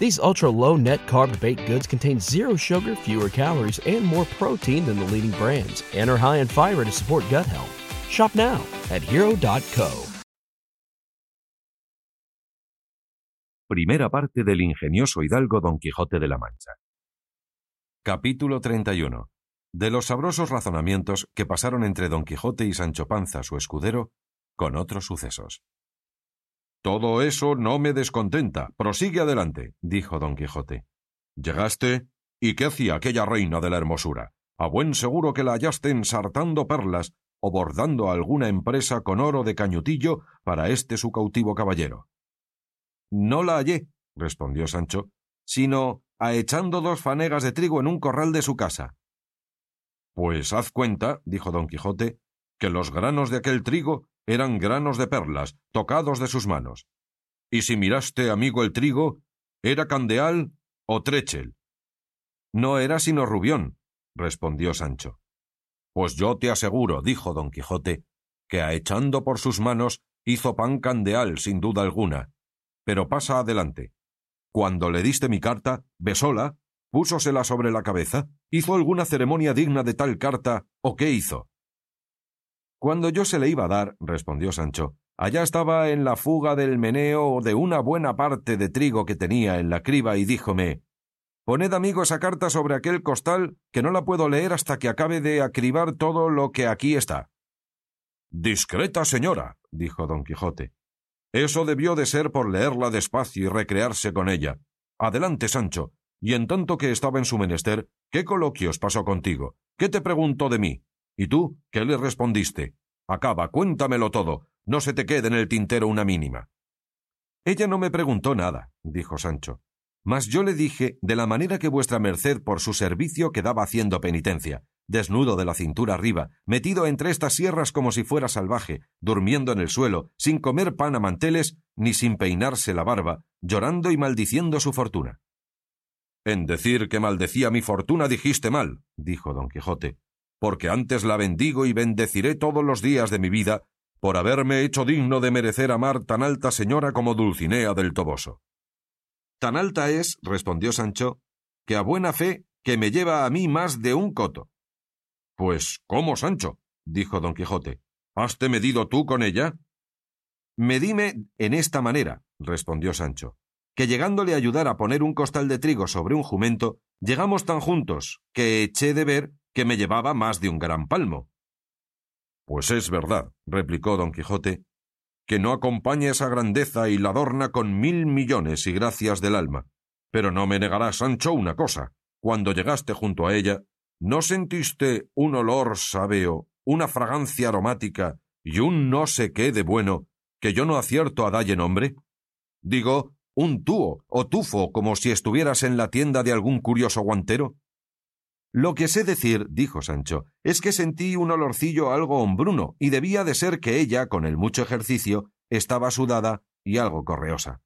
These ultra low net carb baked goods contain zero sugar, fewer calories, and more protein than the leading brands, and are high in fiber to support gut health. Shop now at hero.co. Primera parte del ingenioso hidalgo Don Quijote de la Mancha. Capítulo 31. De los sabrosos razonamientos que pasaron entre Don Quijote y Sancho Panza, su escudero, con otros sucesos. Todo eso no me descontenta. Prosigue adelante, dijo don Quijote. Llegaste, ¿y qué hacía aquella reina de la hermosura? A buen seguro que la hallaste ensartando perlas o bordando alguna empresa con oro de cañutillo para este su cautivo caballero. No la hallé, respondió Sancho, sino a echando dos fanegas de trigo en un corral de su casa. Pues haz cuenta, dijo don Quijote, que los granos de aquel trigo eran granos de perlas, tocados de sus manos. Y si miraste, amigo, el trigo, ¿era candeal o trechel? No era sino rubión, respondió Sancho. Pues yo te aseguro, dijo don Quijote, que echando por sus manos hizo pan candeal, sin duda alguna. Pero pasa adelante. Cuando le diste mi carta, besóla, púsosela sobre la cabeza, hizo alguna ceremonia digna de tal carta, o qué hizo. Cuando yo se le iba a dar, respondió Sancho, allá estaba en la fuga del meneo de una buena parte de trigo que tenía en la criba y díjome Poned, amigo, esa carta sobre aquel costal, que no la puedo leer hasta que acabe de acribar todo lo que aquí está. Discreta señora, dijo don Quijote. Eso debió de ser por leerla despacio y recrearse con ella. Adelante, Sancho. Y en tanto que estaba en su menester, ¿qué coloquios pasó contigo? ¿Qué te preguntó de mí? ¿Y tú qué le respondiste? Acaba, cuéntamelo todo. No se te quede en el tintero una mínima. Ella no me preguntó nada, dijo Sancho. Mas yo le dije de la manera que vuestra merced por su servicio quedaba haciendo penitencia, desnudo de la cintura arriba, metido entre estas sierras como si fuera salvaje, durmiendo en el suelo, sin comer pan a manteles, ni sin peinarse la barba, llorando y maldiciendo su fortuna. En decir que maldecía mi fortuna dijiste mal, dijo don Quijote, porque antes la bendigo y bendeciré todos los días de mi vida, por haberme hecho digno de merecer amar tan alta señora como Dulcinea del Toboso. Tan alta es, respondió Sancho, que a buena fe que me lleva a mí más de un coto. Pues, ¿cómo, Sancho? dijo don Quijote. ¿Haste medido tú con ella? Medíme en esta manera, respondió Sancho, que llegándole a ayudar a poner un costal de trigo sobre un jumento, llegamos tan juntos que eché de ver que me llevaba más de un gran palmo. Pues es verdad, replicó don Quijote, que no acompaña esa grandeza y la adorna con mil millones y gracias del alma. Pero no me negará Sancho una cosa. Cuando llegaste junto a ella, ¿no sentiste un olor sabeo, una fragancia aromática y un no sé qué de bueno que yo no acierto a dalle nombre? Digo, un túo o tufo como si estuvieras en la tienda de algún curioso guantero. Lo que sé decir, dijo Sancho, es que sentí un olorcillo algo hombruno, y debía de ser que ella, con el mucho ejercicio, estaba sudada y algo correosa.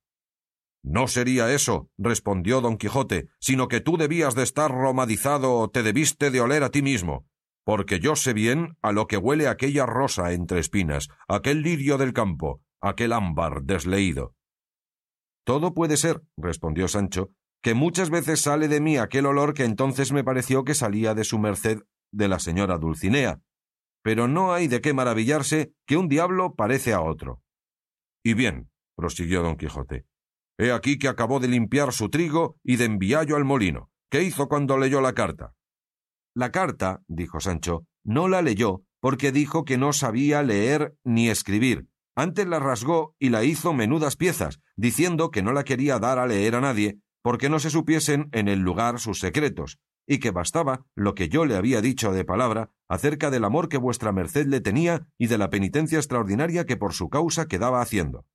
No sería eso, respondió don Quijote, sino que tú debías de estar romadizado o te debiste de oler a ti mismo, porque yo sé bien a lo que huele aquella rosa entre espinas, aquel lirio del campo, aquel ámbar desleído. Todo puede ser, respondió Sancho, que muchas veces sale de mí aquel olor que entonces me pareció que salía de su merced de la señora Dulcinea. Pero no hay de qué maravillarse que un diablo parece a otro. Y bien, prosiguió don Quijote, he aquí que acabó de limpiar su trigo y de enviallo al molino. ¿Qué hizo cuando leyó la carta? La carta, dijo Sancho, no la leyó porque dijo que no sabía leer ni escribir. Antes la rasgó y la hizo menudas piezas, diciendo que no la quería dar a leer a nadie, porque no se supiesen en el lugar sus secretos, y que bastaba lo que yo le había dicho de palabra acerca del amor que vuestra merced le tenía y de la penitencia extraordinaria que por su causa quedaba haciendo.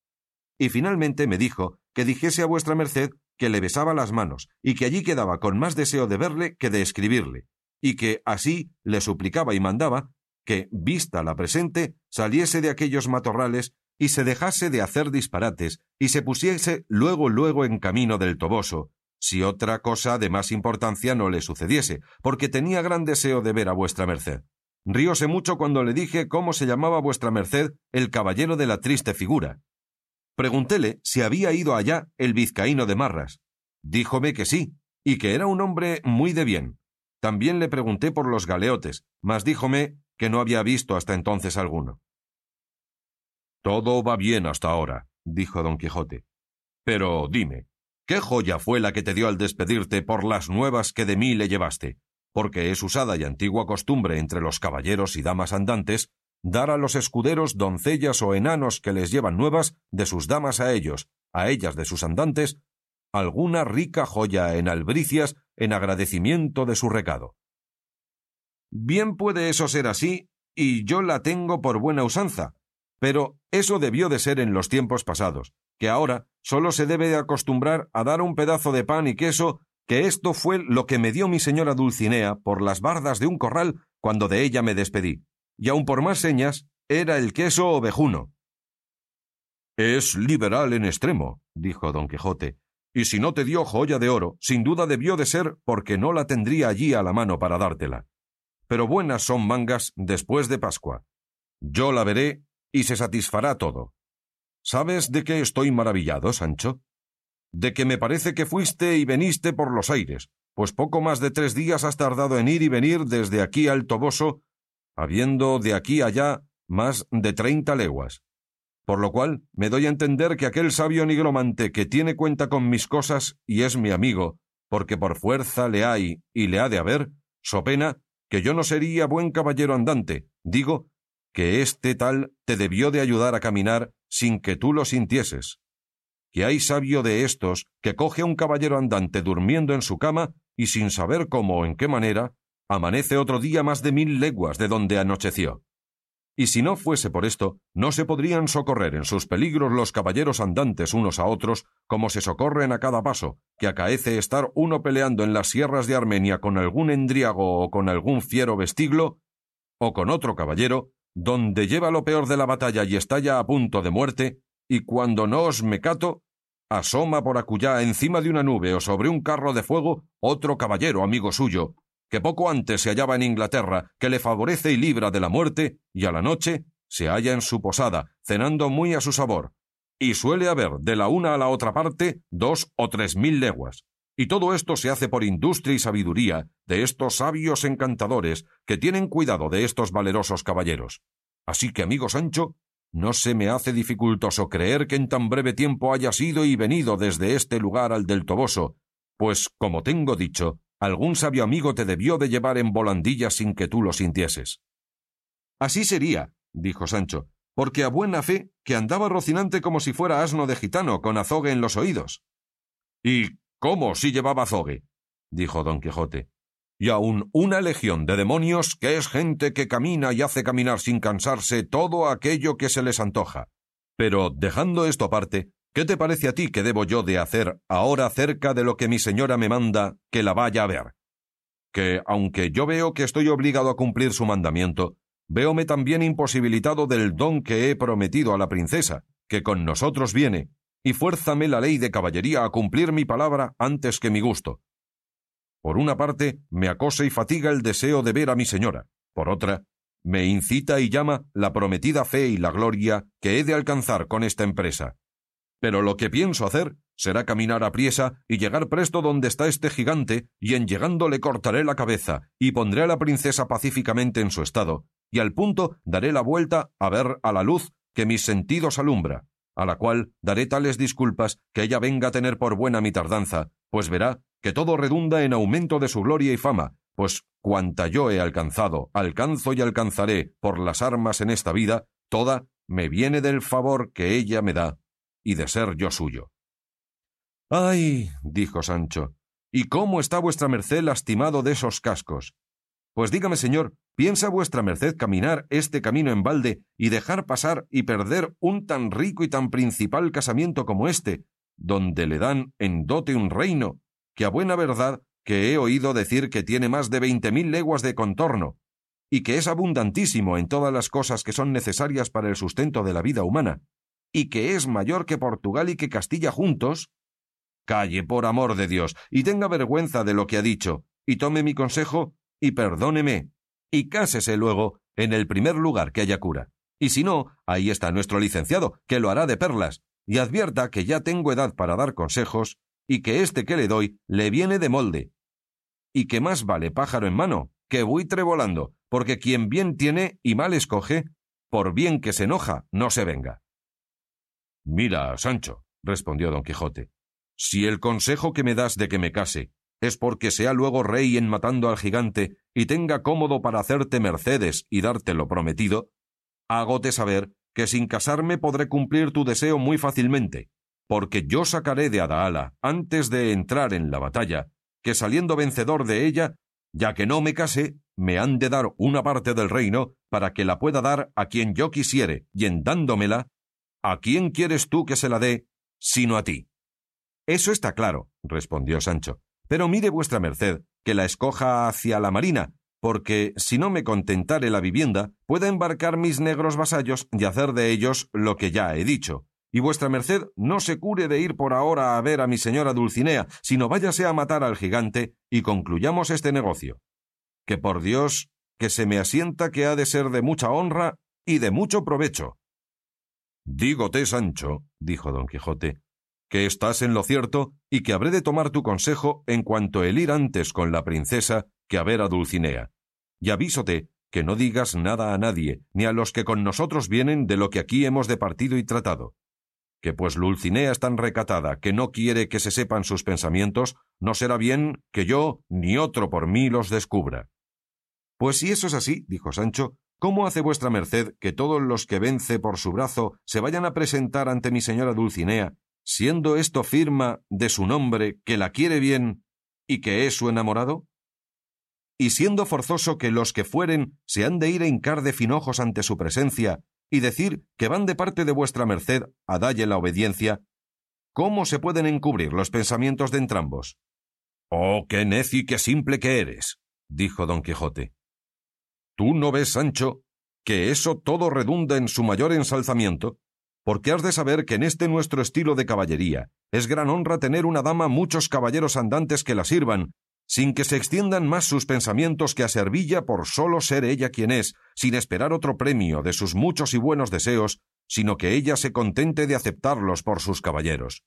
Y finalmente me dijo que dijese a vuestra merced que le besaba las manos, y que allí quedaba con más deseo de verle que de escribirle, y que así le suplicaba y mandaba que, vista la presente, saliese de aquellos matorrales y se dejase de hacer disparates y se pusiese luego luego en camino del Toboso, si otra cosa de más importancia no le sucediese, porque tenía gran deseo de ver a vuestra merced. Rióse mucho cuando le dije cómo se llamaba vuestra merced el caballero de la triste figura. Preguntéle si había ido allá el vizcaíno de Marras. Díjome que sí, y que era un hombre muy de bien. También le pregunté por los galeotes, mas díjome que no había visto hasta entonces alguno. Todo va bien hasta ahora, dijo don Quijote. Pero dime, ¿Qué joya fue la que te dio al despedirte por las nuevas que de mí le llevaste? Porque es usada y antigua costumbre entre los caballeros y damas andantes dar a los escuderos doncellas o enanos que les llevan nuevas de sus damas a ellos, a ellas de sus andantes, alguna rica joya en albricias en agradecimiento de su recado. Bien puede eso ser así, y yo la tengo por buena usanza, pero eso debió de ser en los tiempos pasados, que ahora solo se debe de acostumbrar a dar un pedazo de pan y queso, que esto fue lo que me dio mi señora Dulcinea por las bardas de un corral cuando de ella me despedí, y aun por más señas, era el queso ovejuno. Es liberal en extremo, dijo don Quijote, y si no te dio joya de oro, sin duda debió de ser porque no la tendría allí a la mano para dártela. Pero buenas son mangas después de Pascua. Yo la veré y se satisfará todo. ¿Sabes de qué estoy maravillado, Sancho? De que me parece que fuiste y veniste por los aires, pues poco más de tres días has tardado en ir y venir desde aquí al Toboso, habiendo de aquí allá más de treinta leguas. Por lo cual me doy a entender que aquel sabio nigromante que tiene cuenta con mis cosas y es mi amigo, porque por fuerza le hay y le ha de haber, so pena que yo no sería buen caballero andante, digo que este tal te debió de ayudar a caminar sin que tú lo sintieses. Que hay sabio de estos que coge a un caballero andante durmiendo en su cama y sin saber cómo o en qué manera, amanece otro día más de mil leguas de donde anocheció. Y si no fuese por esto, no se podrían socorrer en sus peligros los caballeros andantes unos a otros, como se socorren a cada paso, que acaece estar uno peleando en las sierras de Armenia con algún endriago o con algún fiero vestiglo, o con otro caballero, donde lleva lo peor de la batalla y está ya a punto de muerte, y cuando no os me cato, asoma por acullá encima de una nube o sobre un carro de fuego otro caballero amigo suyo, que poco antes se hallaba en Inglaterra, que le favorece y libra de la muerte, y a la noche se halla en su posada, cenando muy a su sabor, y suele haber de la una a la otra parte dos o tres mil leguas. Y todo esto se hace por industria y sabiduría de estos sabios encantadores que tienen cuidado de estos valerosos caballeros. Así que, amigo Sancho, no se me hace dificultoso creer que en tan breve tiempo hayas ido y venido desde este lugar al del Toboso, pues, como tengo dicho, algún sabio amigo te debió de llevar en volandillas sin que tú lo sintieses. Así sería, dijo Sancho, porque a buena fe que andaba rocinante como si fuera asno de gitano con azogue en los oídos. ¿Y ¿Cómo si llevaba azogue? dijo don Quijote. Y aun una legión de demonios que es gente que camina y hace caminar sin cansarse todo aquello que se les antoja. Pero, dejando esto aparte, ¿qué te parece a ti que debo yo de hacer ahora acerca de lo que mi señora me manda que la vaya a ver? Que, aunque yo veo que estoy obligado a cumplir su mandamiento, véome también imposibilitado del don que he prometido a la princesa, que con nosotros viene, y fuérzame la ley de caballería a cumplir mi palabra antes que mi gusto. Por una parte, me acosa y fatiga el deseo de ver a mi señora, por otra, me incita y llama la prometida fe y la gloria que he de alcanzar con esta empresa. Pero lo que pienso hacer será caminar a priesa y llegar presto donde está este gigante, y en llegando le cortaré la cabeza, y pondré a la princesa pacíficamente en su estado, y al punto daré la vuelta a ver a la luz que mis sentidos alumbra, a la cual daré tales disculpas que ella venga a tener por buena mi tardanza, pues verá que todo redunda en aumento de su gloria y fama, pues cuanta yo he alcanzado, alcanzo y alcanzaré por las armas en esta vida, toda me viene del favor que ella me da y de ser yo suyo. Ay, dijo Sancho, ¿y cómo está vuestra merced lastimado de esos cascos? Pues dígame, señor, ¿piensa vuestra merced caminar este camino en balde y dejar pasar y perder un tan rico y tan principal casamiento como este, donde le dan en dote un reino, que a buena verdad que he oído decir que tiene más de veinte mil leguas de contorno, y que es abundantísimo en todas las cosas que son necesarias para el sustento de la vida humana, y que es mayor que Portugal y que Castilla juntos? Calle, por amor de Dios, y tenga vergüenza de lo que ha dicho, y tome mi consejo y perdóneme, y cásese luego en el primer lugar que haya cura. Y si no, ahí está nuestro licenciado, que lo hará de perlas, y advierta que ya tengo edad para dar consejos, y que este que le doy le viene de molde. Y que más vale pájaro en mano que buitre volando, porque quien bien tiene y mal escoge, por bien que se enoja, no se venga. Mira, Sancho, respondió don Quijote, si el consejo que me das de que me case es porque sea luego rey en matando al gigante y tenga cómodo para hacerte mercedes y darte lo prometido, hágote saber que sin casarme podré cumplir tu deseo muy fácilmente, porque yo sacaré de Adaala, antes de entrar en la batalla, que saliendo vencedor de ella, ya que no me case, me han de dar una parte del reino para que la pueda dar a quien yo quisiere, y en dándomela, ¿a quién quieres tú que se la dé, sino a ti? Eso está claro, respondió Sancho. Pero mire vuestra merced, que la escoja hacia la marina, porque si no me contentare la vivienda, pueda embarcar mis negros vasallos y hacer de ellos lo que ya he dicho. Y vuestra merced no se cure de ir por ahora a ver a mi señora Dulcinea, sino váyase a matar al gigante y concluyamos este negocio. Que por Dios, que se me asienta que ha de ser de mucha honra y de mucho provecho. Dígote, Sancho, dijo don Quijote, que estás en lo cierto y que habré de tomar tu consejo en cuanto el ir antes con la princesa que a ver a Dulcinea. Y avísote que no digas nada a nadie, ni a los que con nosotros vienen de lo que aquí hemos departido y tratado. Que pues Dulcinea es tan recatada que no quiere que se sepan sus pensamientos, no será bien que yo ni otro por mí los descubra. Pues si eso es así, dijo Sancho, ¿cómo hace vuestra merced que todos los que vence por su brazo se vayan a presentar ante mi señora Dulcinea siendo esto firma de su nombre que la quiere bien y que es su enamorado? Y siendo forzoso que los que fueren se han de ir a hincar de finojos ante su presencia y decir que van de parte de vuestra merced a dalle la obediencia, ¿cómo se pueden encubrir los pensamientos de entrambos? Oh, qué necio y qué simple que eres, dijo don Quijote. ¿Tú no ves, Sancho, que eso todo redunda en su mayor ensalzamiento? Porque has de saber que en este nuestro estilo de caballería es gran honra tener una dama muchos caballeros andantes que la sirvan, sin que se extiendan más sus pensamientos que a servilla por solo ser ella quien es, sin esperar otro premio de sus muchos y buenos deseos, sino que ella se contente de aceptarlos por sus caballeros.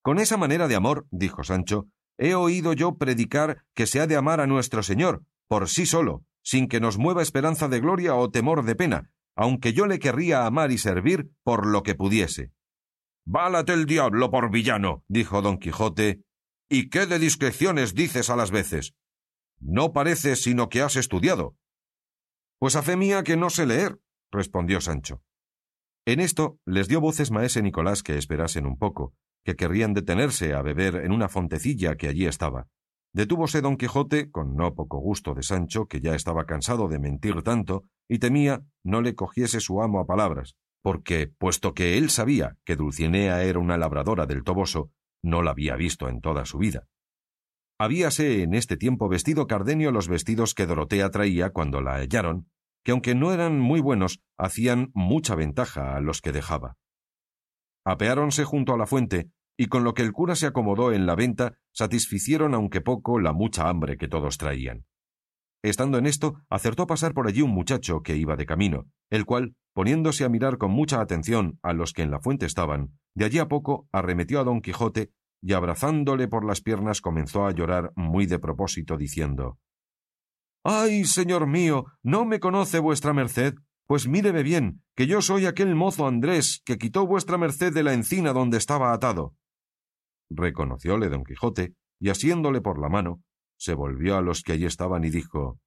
Con esa manera de amor, dijo Sancho, he oído yo predicar que se ha de amar a nuestro Señor, por sí solo, sin que nos mueva esperanza de gloria o temor de pena, aunque yo le querría amar y servir por lo que pudiese. Válate el diablo por villano, dijo don Quijote, y qué de discreciones dices a las veces. No parece sino que has estudiado. Pues a fe mía que no sé leer, respondió Sancho. En esto les dio voces maese Nicolás que esperasen un poco, que querrían detenerse a beber en una fontecilla que allí estaba. Detúvose don Quijote, con no poco gusto de Sancho, que ya estaba cansado de mentir tanto, y temía no le cogiese su amo a palabras, porque, puesto que él sabía que Dulcinea era una labradora del Toboso, no la había visto en toda su vida. Habíase en este tiempo vestido Cardenio los vestidos que Dorotea traía cuando la hallaron, que aunque no eran muy buenos, hacían mucha ventaja a los que dejaba. Apeáronse junto a la fuente y con lo que el cura se acomodó en la venta, satisficieron aunque poco la mucha hambre que todos traían. Estando en esto, acertó a pasar por allí un muchacho que iba de camino, el cual, poniéndose a mirar con mucha atención a los que en la fuente estaban, de allí a poco arremetió a don Quijote y abrazándole por las piernas comenzó a llorar muy de propósito, diciendo Ay, señor mío, ¿no me conoce vuestra merced? Pues míreme bien, que yo soy aquel mozo Andrés que quitó vuestra merced de la encina donde estaba atado. Reconocióle don Quijote, y asiéndole por la mano, se volvió a los que allí estaban y dijo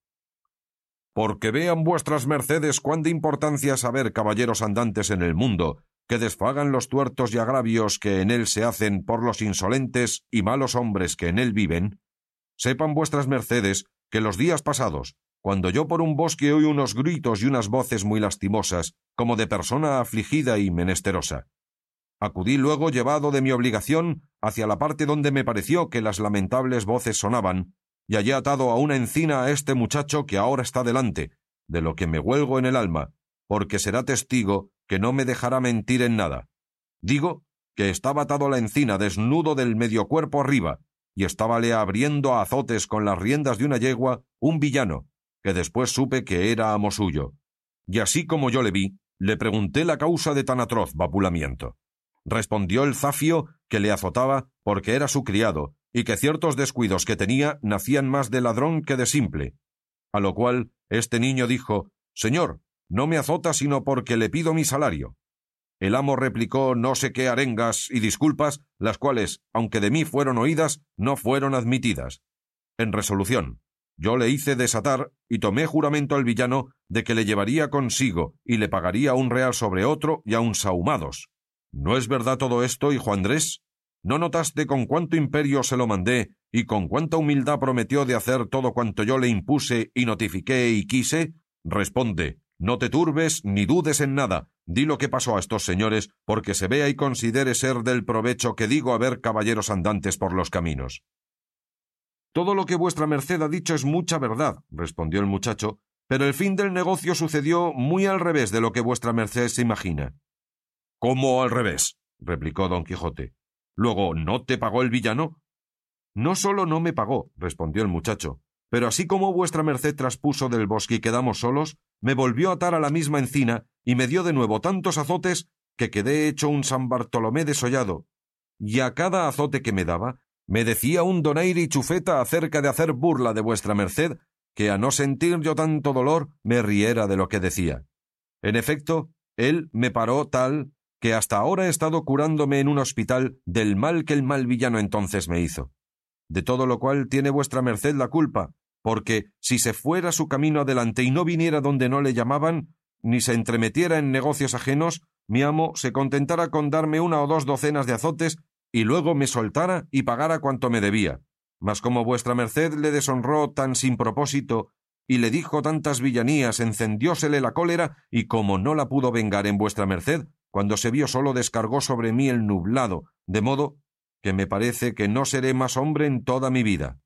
Porque vean vuestras mercedes cuán de importancia saber caballeros andantes en el mundo, que desfagan los tuertos y agravios que en él se hacen por los insolentes y malos hombres que en él viven, sepan vuestras mercedes que los días pasados, cuando yo por un bosque oí unos gritos y unas voces muy lastimosas, como de persona afligida y menesterosa. Acudí luego llevado de mi obligación hacia la parte donde me pareció que las lamentables voces sonaban, y hallé atado a una encina a este muchacho que ahora está delante, de lo que me huelgo en el alma, porque será testigo que no me dejará mentir en nada. Digo que estaba atado a la encina desnudo del medio cuerpo arriba, y estábale abriendo a azotes con las riendas de una yegua un villano, que después supe que era amo suyo. Y así como yo le vi, le pregunté la causa de tan atroz vapulamiento. Respondió el zafio que le azotaba porque era su criado, y que ciertos descuidos que tenía nacían más de ladrón que de simple. A lo cual este niño dijo Señor, no me azota sino porque le pido mi salario. El amo replicó no sé qué arengas y disculpas, las cuales, aunque de mí fueron oídas, no fueron admitidas. En resolución, yo le hice desatar y tomé juramento al villano de que le llevaría consigo y le pagaría un real sobre otro y aun sahumados. ¿No es verdad todo esto, hijo Andrés? ¿No notaste con cuánto imperio se lo mandé y con cuánta humildad prometió de hacer todo cuanto yo le impuse y notifiqué y quise? Responde, no te turbes ni dudes en nada. Di lo que pasó a estos señores, porque se vea y considere ser del provecho que digo haber caballeros andantes por los caminos. Todo lo que vuestra merced ha dicho es mucha verdad, respondió el muchacho, pero el fin del negocio sucedió muy al revés de lo que vuestra merced se imagina. ¿Cómo al revés? replicó don Quijote. Luego, ¿no te pagó el villano? No solo no me pagó, respondió el muchacho, pero así como vuestra merced traspuso del bosque y quedamos solos, me volvió a atar a la misma encina y me dio de nuevo tantos azotes que quedé hecho un San Bartolomé desollado, y a cada azote que me daba me decía un donaire y chufeta acerca de hacer burla de vuestra merced, que a no sentir yo tanto dolor me riera de lo que decía. En efecto, él me paró tal que hasta ahora he estado curándome en un hospital del mal que el mal villano entonces me hizo. De todo lo cual tiene vuestra merced la culpa, porque si se fuera su camino adelante y no viniera donde no le llamaban, ni se entremetiera en negocios ajenos, mi amo se contentara con darme una o dos docenas de azotes y luego me soltara y pagara cuanto me debía. Mas como vuestra merced le deshonró tan sin propósito y le dijo tantas villanías, encendiósele la cólera, y como no la pudo vengar en vuestra merced, cuando se vio solo descargó sobre mí el nublado, de modo que me parece que no seré más hombre en toda mi vida.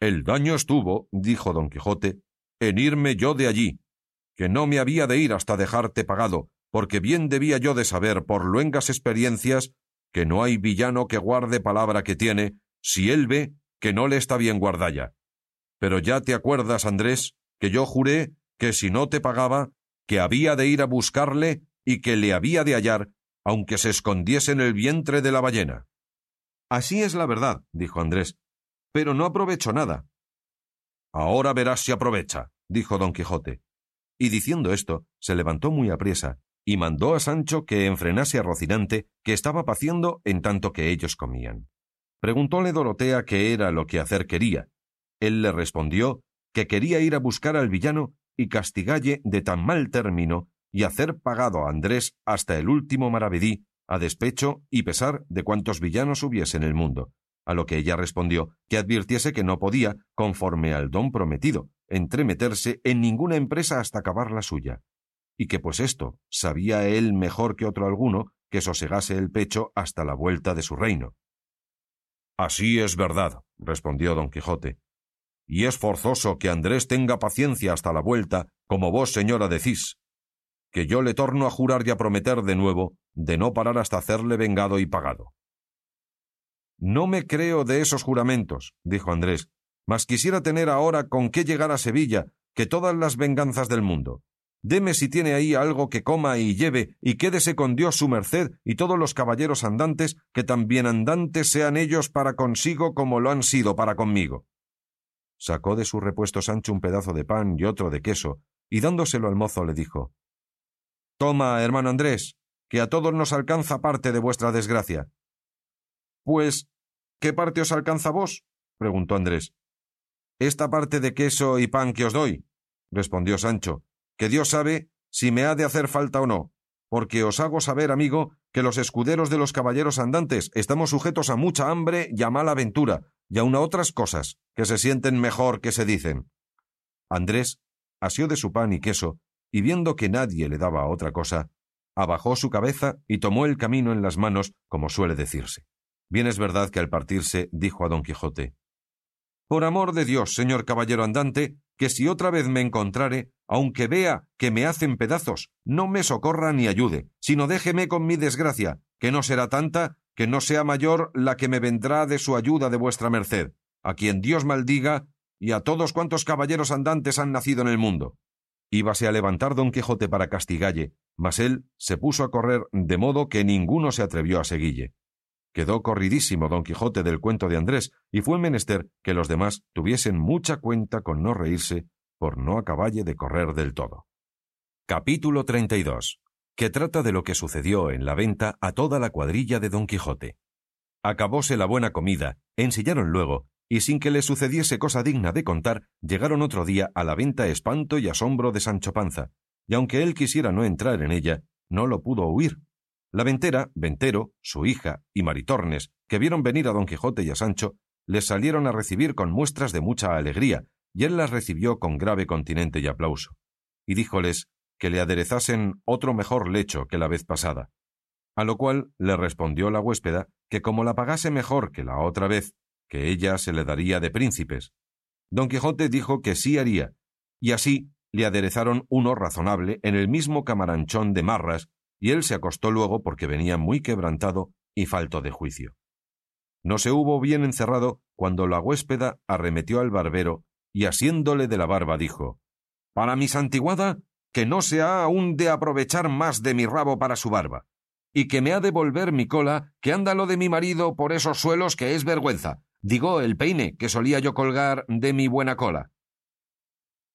El daño estuvo, dijo don Quijote, en irme yo de allí, que no me había de ir hasta dejarte pagado, porque bien debía yo de saber por luengas experiencias que no hay villano que guarde palabra que tiene, si él ve que no le está bien guardalla. Pero ya te acuerdas, Andrés, que yo juré que si no te pagaba, que había de ir a buscarle y que le había de hallar, aunque se escondiese en el vientre de la ballena. Así es la verdad, dijo Andrés, pero no aprovecho nada. Ahora verás si aprovecha, dijo don Quijote. Y diciendo esto, se levantó muy apriesa y mandó a Sancho que enfrenase a Rocinante, que estaba paciendo en tanto que ellos comían. Preguntóle Dorotea qué era lo que hacer quería. Él le respondió que quería ir a buscar al villano y castigalle de tan mal término y hacer pagado a Andrés hasta el último maravedí, a despecho y pesar de cuantos villanos hubiese en el mundo, a lo que ella respondió que advirtiese que no podía, conforme al don prometido, entremeterse en ninguna empresa hasta acabar la suya, y que pues esto sabía él mejor que otro alguno que sosegase el pecho hasta la vuelta de su reino. Así es verdad, respondió don Quijote, y es forzoso que Andrés tenga paciencia hasta la vuelta, como vos, señora, decís, que yo le torno a jurar y a prometer de nuevo de no parar hasta hacerle vengado y pagado. No me creo de esos juramentos, dijo Andrés, mas quisiera tener ahora con qué llegar a Sevilla que todas las venganzas del mundo. Deme si tiene ahí algo que coma y lleve, y quédese con Dios su merced y todos los caballeros andantes, que tan bien andantes sean ellos para consigo como lo han sido para conmigo. Sacó de su repuesto Sancho un pedazo de pan y otro de queso, y dándoselo al mozo le dijo Toma, hermano Andrés, que a todos nos alcanza parte de vuestra desgracia. Pues, ¿qué parte os alcanza vos? preguntó Andrés. Esta parte de queso y pan que os doy, respondió Sancho, que Dios sabe si me ha de hacer falta o no, porque os hago saber, amigo, que los escuderos de los caballeros andantes estamos sujetos a mucha hambre y a mala aventura, y aun a otras cosas, que se sienten mejor que se dicen. Andrés asió de su pan y queso, y viendo que nadie le daba otra cosa, abajó su cabeza y tomó el camino en las manos, como suele decirse. Bien es verdad que al partirse dijo a don Quijote Por amor de Dios, señor caballero andante, que si otra vez me encontrare, aunque vea que me hacen pedazos, no me socorra ni ayude, sino déjeme con mi desgracia, que no será tanta, que no sea mayor la que me vendrá de su ayuda de vuestra merced, a quien Dios maldiga y a todos cuantos caballeros andantes han nacido en el mundo. Íbase a levantar don Quijote para castigalle, mas él se puso a correr de modo que ninguno se atrevió a seguille. Quedó corridísimo don Quijote del cuento de Andrés, y fue menester que los demás tuviesen mucha cuenta con no reírse, por no acaballe de correr del todo. Capítulo 32. Que trata de lo que sucedió en la venta a toda la cuadrilla de don Quijote. Acabóse la buena comida, ensillaron luego, y sin que le sucediese cosa digna de contar, llegaron otro día a la venta espanto y asombro de Sancho Panza, y aunque él quisiera no entrar en ella, no lo pudo huir, la ventera, Ventero, su hija y Maritornes, que vieron venir a don Quijote y a Sancho, les salieron a recibir con muestras de mucha alegría, y él las recibió con grave continente y aplauso, y díjoles que le aderezasen otro mejor lecho que la vez pasada. A lo cual le respondió la huéspeda que como la pagase mejor que la otra vez, que ella se le daría de príncipes. Don Quijote dijo que sí haría, y así le aderezaron uno razonable en el mismo camaranchón de marras y él se acostó luego porque venía muy quebrantado y falto de juicio. No se hubo bien encerrado cuando la huéspeda arremetió al barbero y asiéndole de la barba dijo Para mi santiguada, que no se ha aún de aprovechar más de mi rabo para su barba, y que me ha de volver mi cola, que anda lo de mi marido por esos suelos que es vergüenza. Digo el peine que solía yo colgar de mi buena cola.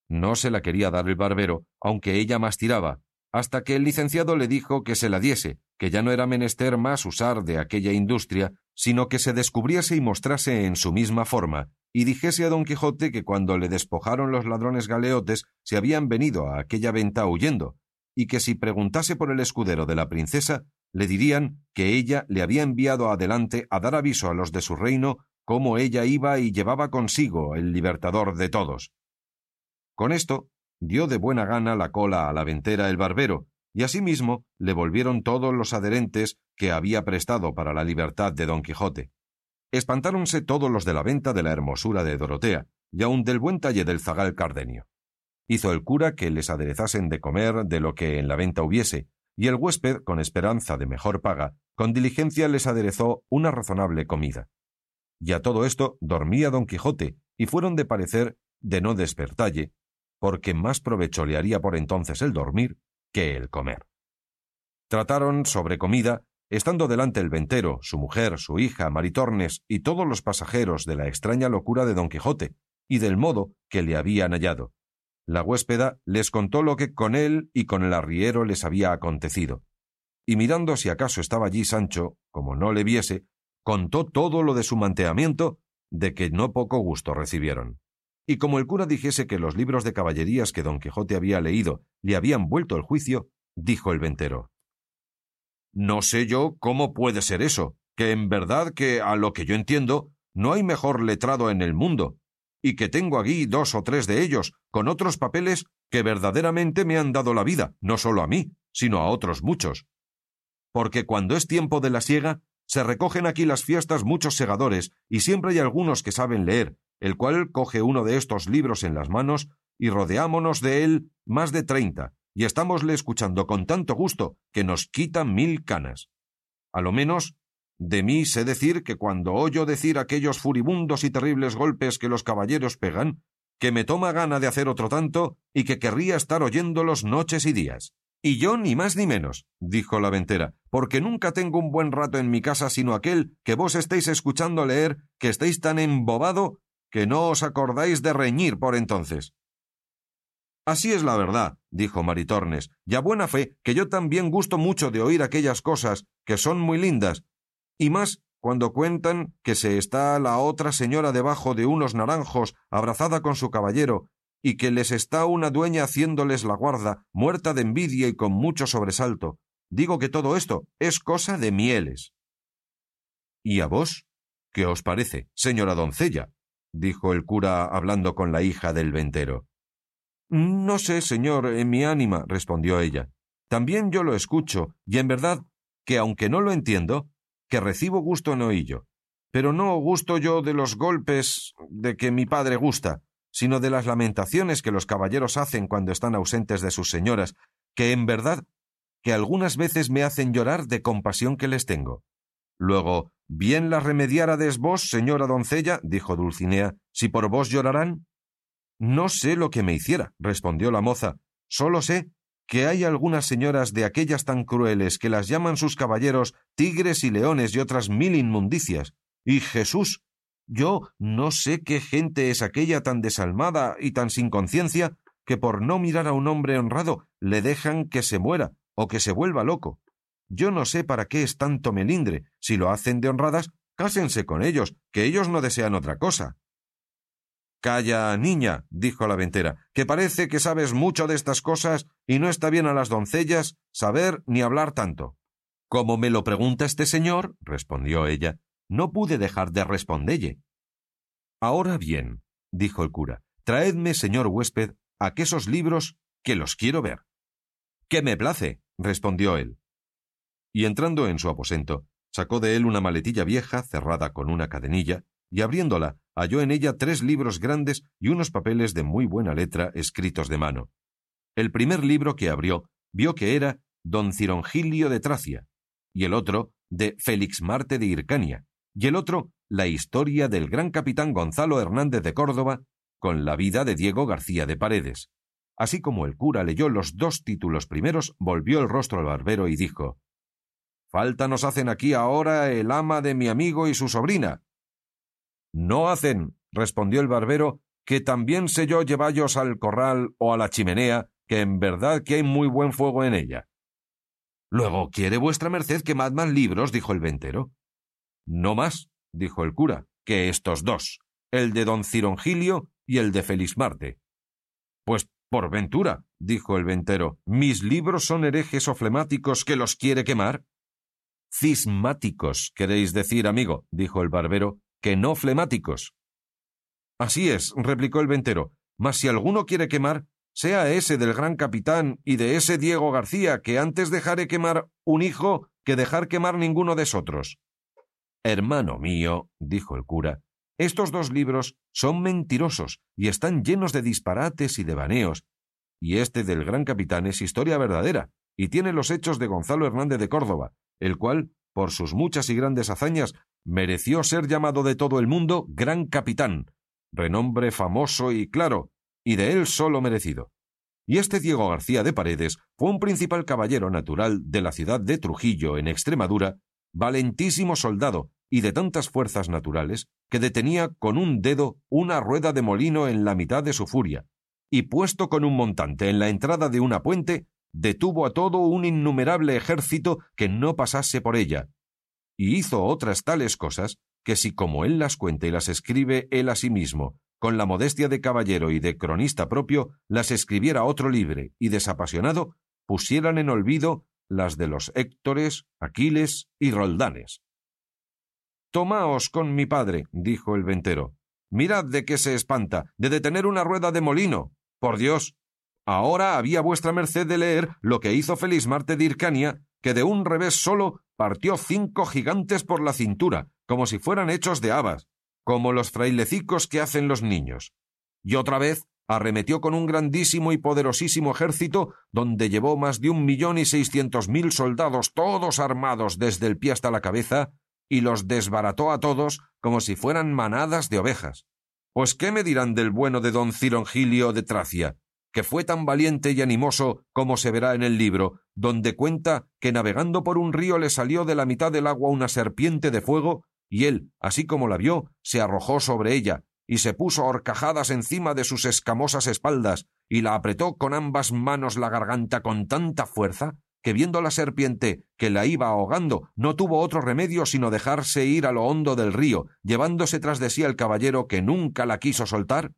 No se la quería dar el barbero, aunque ella más tiraba, hasta que el licenciado le dijo que se la diese, que ya no era menester más usar de aquella industria, sino que se descubriese y mostrase en su misma forma, y dijese a don Quijote que cuando le despojaron los ladrones galeotes se habían venido a aquella venta huyendo, y que si preguntase por el escudero de la princesa, le dirían que ella le había enviado adelante a dar aviso a los de su reino cómo ella iba y llevaba consigo el libertador de todos. Con esto dio de buena gana la cola a la ventera el barbero, y asimismo le volvieron todos los adherentes que había prestado para la libertad de don Quijote. Espantáronse todos los de la venta de la hermosura de Dorotea, y aun del buen talle del zagal cardenio. Hizo el cura que les aderezasen de comer de lo que en la venta hubiese, y el huésped, con esperanza de mejor paga, con diligencia les aderezó una razonable comida. Y a todo esto dormía don Quijote, y fueron de parecer de no despertalle, porque más provecho le haría por entonces el dormir que el comer. Trataron sobre comida, estando delante el ventero, su mujer, su hija, Maritornes y todos los pasajeros de la extraña locura de don Quijote, y del modo que le habían hallado. La huéspeda les contó lo que con él y con el arriero les había acontecido, y mirando si acaso estaba allí Sancho, como no le viese, contó todo lo de su manteamiento, de que no poco gusto recibieron. Y como el cura dijese que los libros de caballerías que don Quijote había leído le habían vuelto el juicio, dijo el ventero No sé yo cómo puede ser eso, que en verdad que, a lo que yo entiendo, no hay mejor letrado en el mundo, y que tengo aquí dos o tres de ellos, con otros papeles que verdaderamente me han dado la vida, no solo a mí, sino a otros muchos. Porque cuando es tiempo de la siega, se recogen aquí las fiestas muchos segadores, y siempre hay algunos que saben leer, el cual coge uno de estos libros en las manos y rodeámonos de él más de treinta, y estámosle escuchando con tanto gusto que nos quita mil canas. A lo menos, de mí sé decir que cuando oyo decir aquellos furibundos y terribles golpes que los caballeros pegan, que me toma gana de hacer otro tanto y que querría estar oyéndolos noches y días. Y yo ni más ni menos, dijo la ventera, porque nunca tengo un buen rato en mi casa sino aquel que vos estéis escuchando leer, que estéis tan embobado que no os acordáis de reñir por entonces. Así es la verdad, dijo Maritornes, y a buena fe que yo también gusto mucho de oír aquellas cosas, que son muy lindas, y más cuando cuentan que se está la otra señora debajo de unos naranjos, abrazada con su caballero, y que les está una dueña haciéndoles la guarda, muerta de envidia y con mucho sobresalto. Digo que todo esto es cosa de mieles. ¿Y a vos? ¿Qué os parece, señora doncella? dijo el cura hablando con la hija del ventero. No sé, señor, en mi ánima, respondió ella. También yo lo escucho, y en verdad que aunque no lo entiendo, que recibo gusto en oíllo. Pero no gusto yo de los golpes de que mi padre gusta, sino de las lamentaciones que los caballeros hacen cuando están ausentes de sus señoras, que en verdad que algunas veces me hacen llorar de compasión que les tengo. Luego, bien las remediárades vos, señora doncella, dijo Dulcinea, si por vos llorarán. No sé lo que me hiciera, respondió la moza, solo sé que hay algunas señoras de aquellas tan crueles que las llaman sus caballeros tigres y leones y otras mil inmundicias. Y Jesús, yo no sé qué gente es aquella tan desalmada y tan sin conciencia que por no mirar a un hombre honrado le dejan que se muera o que se vuelva loco. Yo no sé para qué es tanto melindre. Si lo hacen de honradas, cásense con ellos, que ellos no desean otra cosa. Calla, niña, dijo la ventera, que parece que sabes mucho de estas cosas y no está bien a las doncellas saber ni hablar tanto. Como me lo pregunta este señor, respondió ella, no pude dejar de respondelle. Ahora bien, dijo el cura, traedme, señor huésped, aquesos libros que los quiero ver. —¡Qué me place, respondió él. Y entrando en su aposento, sacó de él una maletilla vieja cerrada con una cadenilla, y abriéndola halló en ella tres libros grandes y unos papeles de muy buena letra escritos de mano. El primer libro que abrió vio que era Don Cirongilio de Tracia, y el otro de Félix Marte de Hircania, y el otro la historia del gran capitán Gonzalo Hernández de Córdoba con la vida de Diego García de Paredes. Así como el cura leyó los dos títulos primeros, volvió el rostro al barbero y dijo Falta nos hacen aquí ahora el ama de mi amigo y su sobrina, no hacen, respondió el barbero, que también sé yo llevallos al corral o a la chimenea, que en verdad que hay muy buen fuego en ella. Luego, ¿quiere vuestra merced que más libros? dijo el ventero. No más, dijo el cura, que estos dos, el de don Cirongilio y el de Felismarte. Pues por ventura, dijo el ventero, mis libros son herejes o flemáticos que los quiere quemar. Cismáticos, queréis decir, amigo, dijo el barbero, que no flemáticos. Así es, replicó el ventero, mas si alguno quiere quemar, sea ese del gran capitán y de ese Diego García, que antes dejaré quemar un hijo que dejar quemar ninguno de otros. Hermano mío, dijo el cura, estos dos libros son mentirosos y están llenos de disparates y de baneos, y este del gran capitán es historia verdadera, y tiene los hechos de Gonzalo Hernández de Córdoba, el cual, por sus muchas y grandes hazañas, mereció ser llamado de todo el mundo gran capitán, renombre famoso y claro, y de él solo merecido. Y este Diego García de Paredes fue un principal caballero natural de la ciudad de Trujillo, en Extremadura, valentísimo soldado y de tantas fuerzas naturales que detenía con un dedo una rueda de molino en la mitad de su furia, y puesto con un montante en la entrada de una puente, detuvo a todo un innumerable ejército que no pasase por ella, y hizo otras tales cosas que si como él las cuenta y las escribe él a sí mismo, con la modestia de caballero y de cronista propio, las escribiera otro libre y desapasionado, pusieran en olvido las de los Héctores, Aquiles y Roldanes. Tomaos con mi padre, dijo el ventero. Mirad de qué se espanta, de detener una rueda de molino. Por Dios. Ahora había vuestra merced de leer lo que hizo Marte de Hircania, que de un revés solo partió cinco gigantes por la cintura, como si fueran hechos de habas, como los frailecicos que hacen los niños. Y otra vez arremetió con un grandísimo y poderosísimo ejército, donde llevó más de un millón y seiscientos mil soldados todos armados desde el pie hasta la cabeza, y los desbarató a todos como si fueran manadas de ovejas. Pues qué me dirán del bueno de don Cirongilio de Tracia, que fue tan valiente y animoso como se verá en el libro, donde cuenta que navegando por un río le salió de la mitad del agua una serpiente de fuego, y él, así como la vio, se arrojó sobre ella, y se puso horcajadas encima de sus escamosas espaldas, y la apretó con ambas manos la garganta con tanta fuerza que viendo la serpiente que la iba ahogando, no tuvo otro remedio sino dejarse ir a lo hondo del río, llevándose tras de sí al caballero que nunca la quiso soltar?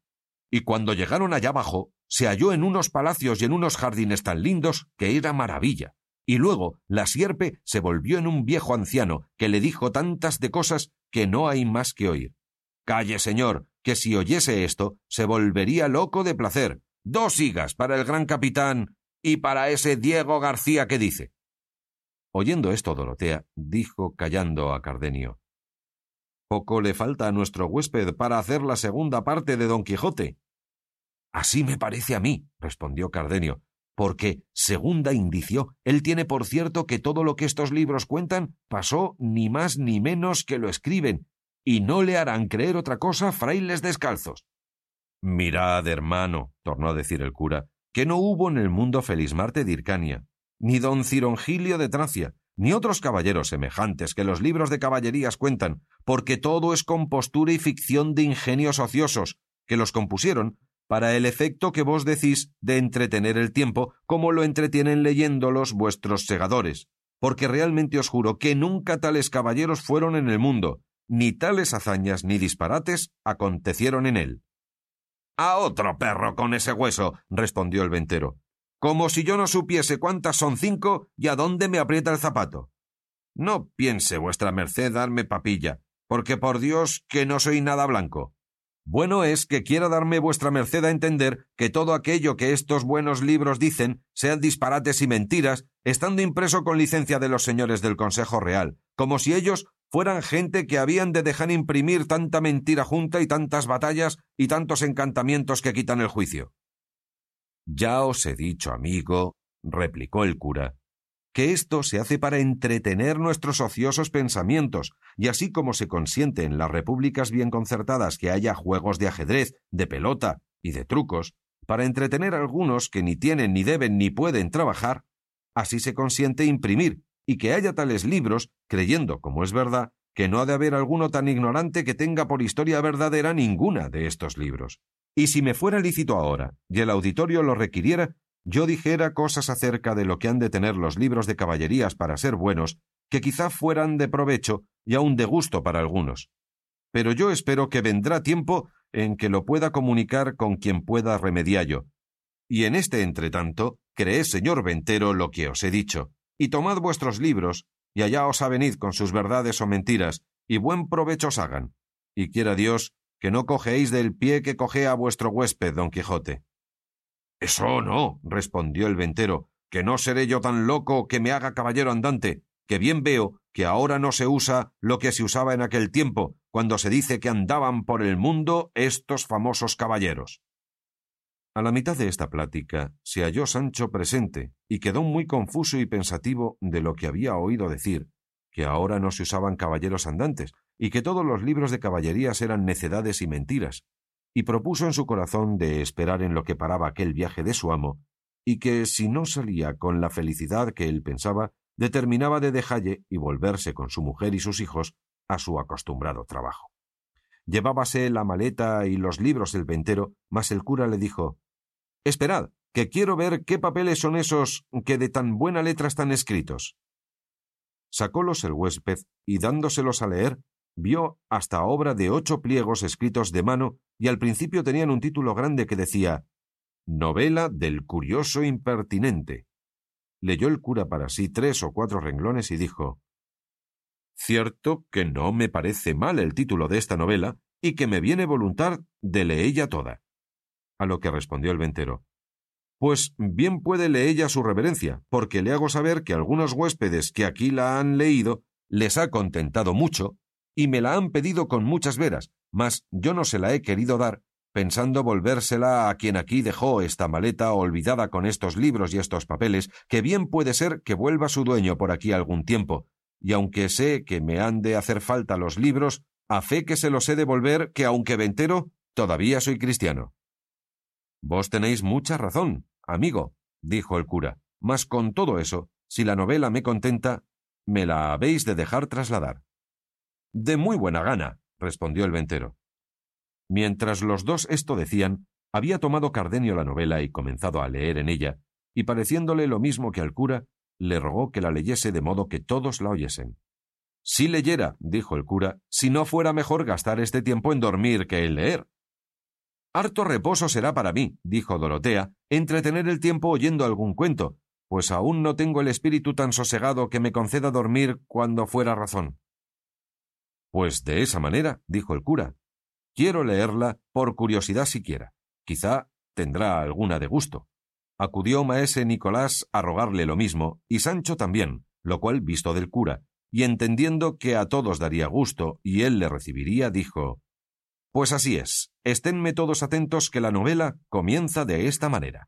Y cuando llegaron allá abajo, se halló en unos palacios y en unos jardines tan lindos que era maravilla. Y luego la sierpe se volvió en un viejo anciano que le dijo tantas de cosas que no hay más que oír. Calle, señor, que si oyese esto se volvería loco de placer. Dos higas para el gran capitán y para ese Diego García que dice. Oyendo esto, Dorotea dijo callando a Cardenio Poco le falta a nuestro huésped para hacer la segunda parte de Don Quijote. Así me parece a mí, respondió Cardenio, porque, segunda indicio, él tiene por cierto que todo lo que estos libros cuentan pasó ni más ni menos que lo escriben, y no le harán creer otra cosa frailes descalzos. Mirad, hermano, tornó a decir el cura, que no hubo en el mundo Felismarte de Hircania, ni don Cirongilio de Tracia, ni otros caballeros semejantes que los libros de caballerías cuentan, porque todo es compostura y ficción de ingenios ociosos, que los compusieron para el efecto que vos decís de entretener el tiempo, como lo entretienen leyéndolos vuestros segadores, porque realmente os juro que nunca tales caballeros fueron en el mundo, ni tales hazañas ni disparates acontecieron en él. A otro perro con ese hueso, respondió el ventero. Como si yo no supiese cuántas son cinco y a dónde me aprieta el zapato. No piense vuestra merced darme papilla, porque por Dios que no soy nada blanco. Bueno es que quiera darme vuestra merced a entender que todo aquello que estos buenos libros dicen sean disparates y mentiras, estando impreso con licencia de los señores del Consejo Real, como si ellos fueran gente que habían de dejar imprimir tanta mentira junta y tantas batallas y tantos encantamientos que quitan el juicio. Ya os he dicho, amigo, replicó el cura, que esto se hace para entretener nuestros ociosos pensamientos, y así como se consiente en las repúblicas bien concertadas que haya juegos de ajedrez, de pelota y de trucos, para entretener a algunos que ni tienen, ni deben, ni pueden trabajar, así se consiente imprimir y que haya tales libros, creyendo, como es verdad, que no ha de haber alguno tan ignorante que tenga por historia verdadera ninguna de estos libros. Y si me fuera lícito ahora, y el auditorio lo requiriera, yo dijera cosas acerca de lo que han de tener los libros de caballerías para ser buenos, que quizá fueran de provecho y aun de gusto para algunos. Pero yo espero que vendrá tiempo en que lo pueda comunicar con quien pueda remediarlo. Y en este entretanto, creed, señor Ventero, lo que os he dicho, y tomad vuestros libros, y allá os avenid con sus verdades o mentiras, y buen provecho os hagan. Y quiera Dios que no cogeéis del pie que cogea vuestro huésped, don Quijote. Eso no, respondió el ventero, que no seré yo tan loco que me haga caballero andante, que bien veo que ahora no se usa lo que se usaba en aquel tiempo, cuando se dice que andaban por el mundo estos famosos caballeros. A la mitad de esta plática se halló Sancho presente y quedó muy confuso y pensativo de lo que había oído decir, que ahora no se usaban caballeros andantes y que todos los libros de caballerías eran necedades y mentiras, y propuso en su corazón de esperar en lo que paraba aquel viaje de su amo, y que si no salía con la felicidad que él pensaba, determinaba de dejalle y volverse con su mujer y sus hijos a su acostumbrado trabajo. Llevábase la maleta y los libros el ventero, mas el cura le dijo Esperad, que quiero ver qué papeles son esos que de tan buena letra están escritos. Sacólos el huésped y dándoselos a leer, vio hasta obra de ocho pliegos escritos de mano y al principio tenían un título grande que decía Novela del curioso impertinente. Leyó el cura para sí tres o cuatro renglones y dijo Cierto que no me parece mal el título de esta novela y que me viene voluntad de leella toda. A lo que respondió el ventero. Pues bien puede leella su reverencia, porque le hago saber que algunos huéspedes que aquí la han leído les ha contentado mucho y me la han pedido con muchas veras, mas yo no se la he querido dar, pensando volvérsela a quien aquí dejó esta maleta olvidada con estos libros y estos papeles, que bien puede ser que vuelva su dueño por aquí algún tiempo, y aunque sé que me han de hacer falta los libros, a fe que se los he de volver que aunque ventero, todavía soy cristiano. Vos tenéis mucha razón, amigo, dijo el cura, mas con todo eso, si la novela me contenta, me la habéis de dejar trasladar. De muy buena gana, respondió el ventero. Mientras los dos esto decían, había tomado Cardenio la novela y comenzado a leer en ella, y pareciéndole lo mismo que al cura, le rogó que la leyese de modo que todos la oyesen. Si leyera, dijo el cura, si no fuera mejor gastar este tiempo en dormir que en leer. Harto reposo será para mí, dijo Dorotea, entretener el tiempo oyendo algún cuento, pues aún no tengo el espíritu tan sosegado que me conceda dormir cuando fuera razón. Pues de esa manera, dijo el cura. Quiero leerla por curiosidad siquiera. Quizá tendrá alguna de gusto. Acudió maese Nicolás a rogarle lo mismo, y Sancho también, lo cual visto del cura, y entendiendo que a todos daría gusto y él le recibiría, dijo Pues así es, esténme todos atentos que la novela comienza de esta manera.